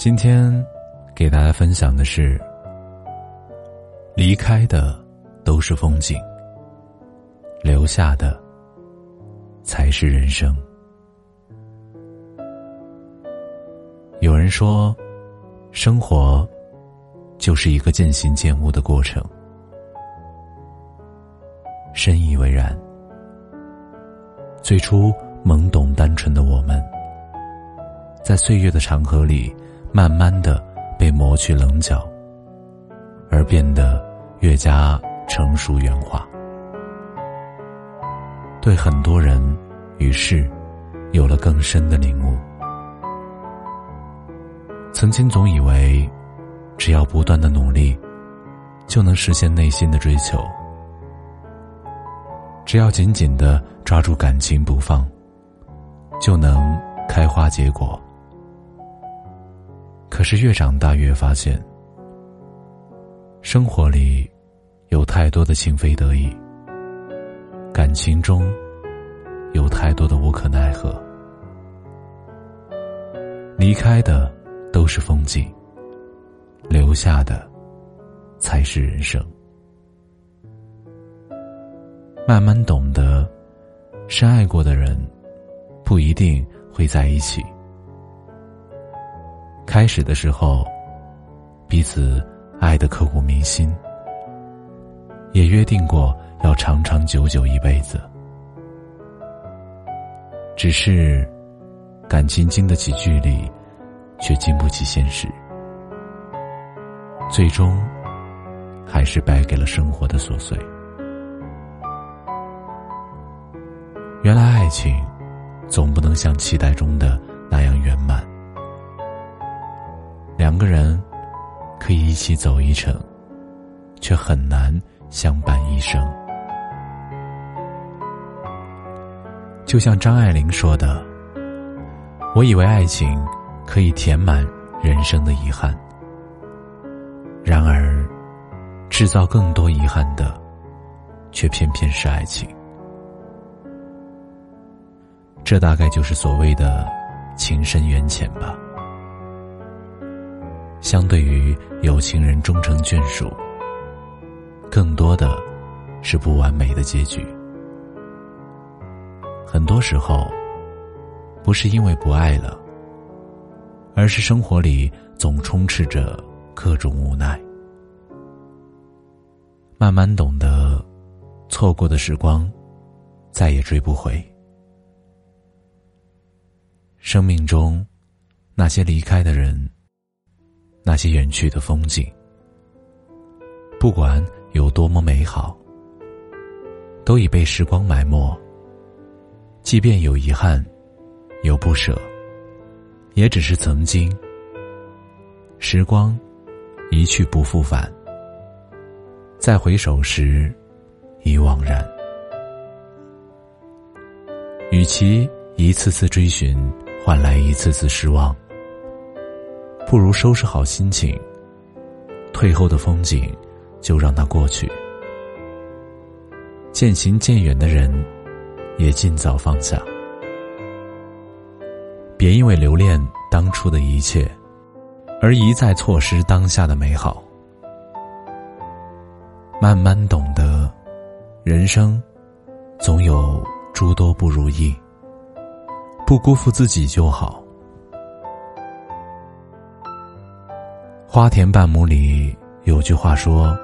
今天给大家分享的是：离开的都是风景，留下的才是人生。有人说，生活就是一个渐行渐悟的过程，深以为然。最初懵懂单纯的我们，在岁月的长河里。慢慢的被磨去棱角，而变得越加成熟圆滑。对很多人与事，有了更深的领悟。曾经总以为，只要不断的努力，就能实现内心的追求；只要紧紧的抓住感情不放，就能开花结果。可是越长大越发现，生活里有太多的情非得已，感情中有太多的无可奈何。离开的都是风景，留下的才是人生。慢慢懂得，深爱过的人不一定会在一起。开始的时候，彼此爱得刻骨铭心，也约定过要长长久久一辈子。只是，感情经得起距离，却经不起现实，最终还是败给了生活的琐碎。原来爱情，总不能像期待中的那样圆满。两个人可以一起走一程，却很难相伴一生。就像张爱玲说的：“我以为爱情可以填满人生的遗憾，然而制造更多遗憾的，却偏偏是爱情。这大概就是所谓的情深缘浅吧。”相对于有情人终成眷属，更多的是不完美的结局。很多时候，不是因为不爱了，而是生活里总充斥着各种无奈。慢慢懂得，错过的时光，再也追不回。生命中，那些离开的人。那些远去的风景，不管有多么美好，都已被时光埋没。即便有遗憾，有不舍，也只是曾经。时光一去不复返，再回首时，已惘然。与其一次次追寻，换来一次次失望。不如收拾好心情，退后的风景就让它过去。渐行渐远的人，也尽早放下。别因为留恋当初的一切，而一再错失当下的美好。慢慢懂得，人生总有诸多不如意，不辜负自己就好。花田半亩里有句话说：“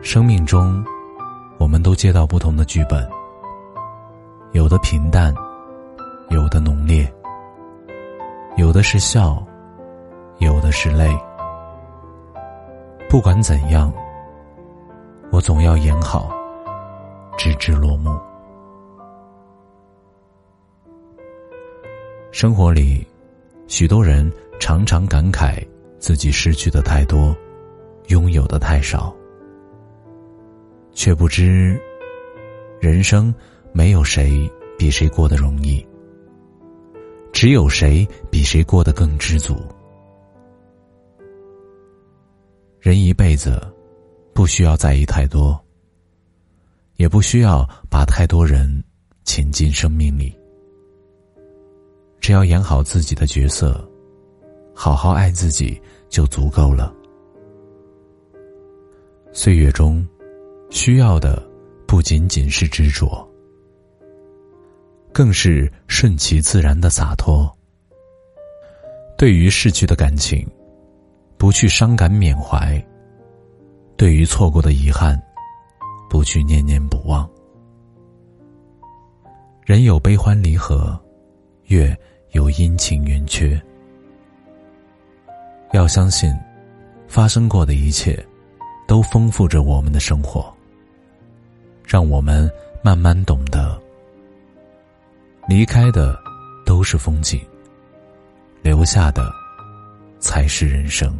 生命中，我们都接到不同的剧本，有的平淡，有的浓烈，有的是笑，有的是泪。不管怎样，我总要演好，直至落幕。生活里，许多人常常感慨自己失去的太多，拥有的太少，却不知，人生没有谁比谁过得容易，只有谁比谁过得更知足。人一辈子，不需要在意太多，也不需要把太多人请进生命里。只要演好自己的角色，好好爱自己就足够了。岁月中，需要的不仅仅是执着，更是顺其自然的洒脱。对于逝去的感情，不去伤感缅怀；对于错过的遗憾，不去念念不忘。人有悲欢离合，月。有阴晴圆缺，要相信，发生过的一切，都丰富着我们的生活。让我们慢慢懂得，离开的都是风景，留下的才是人生。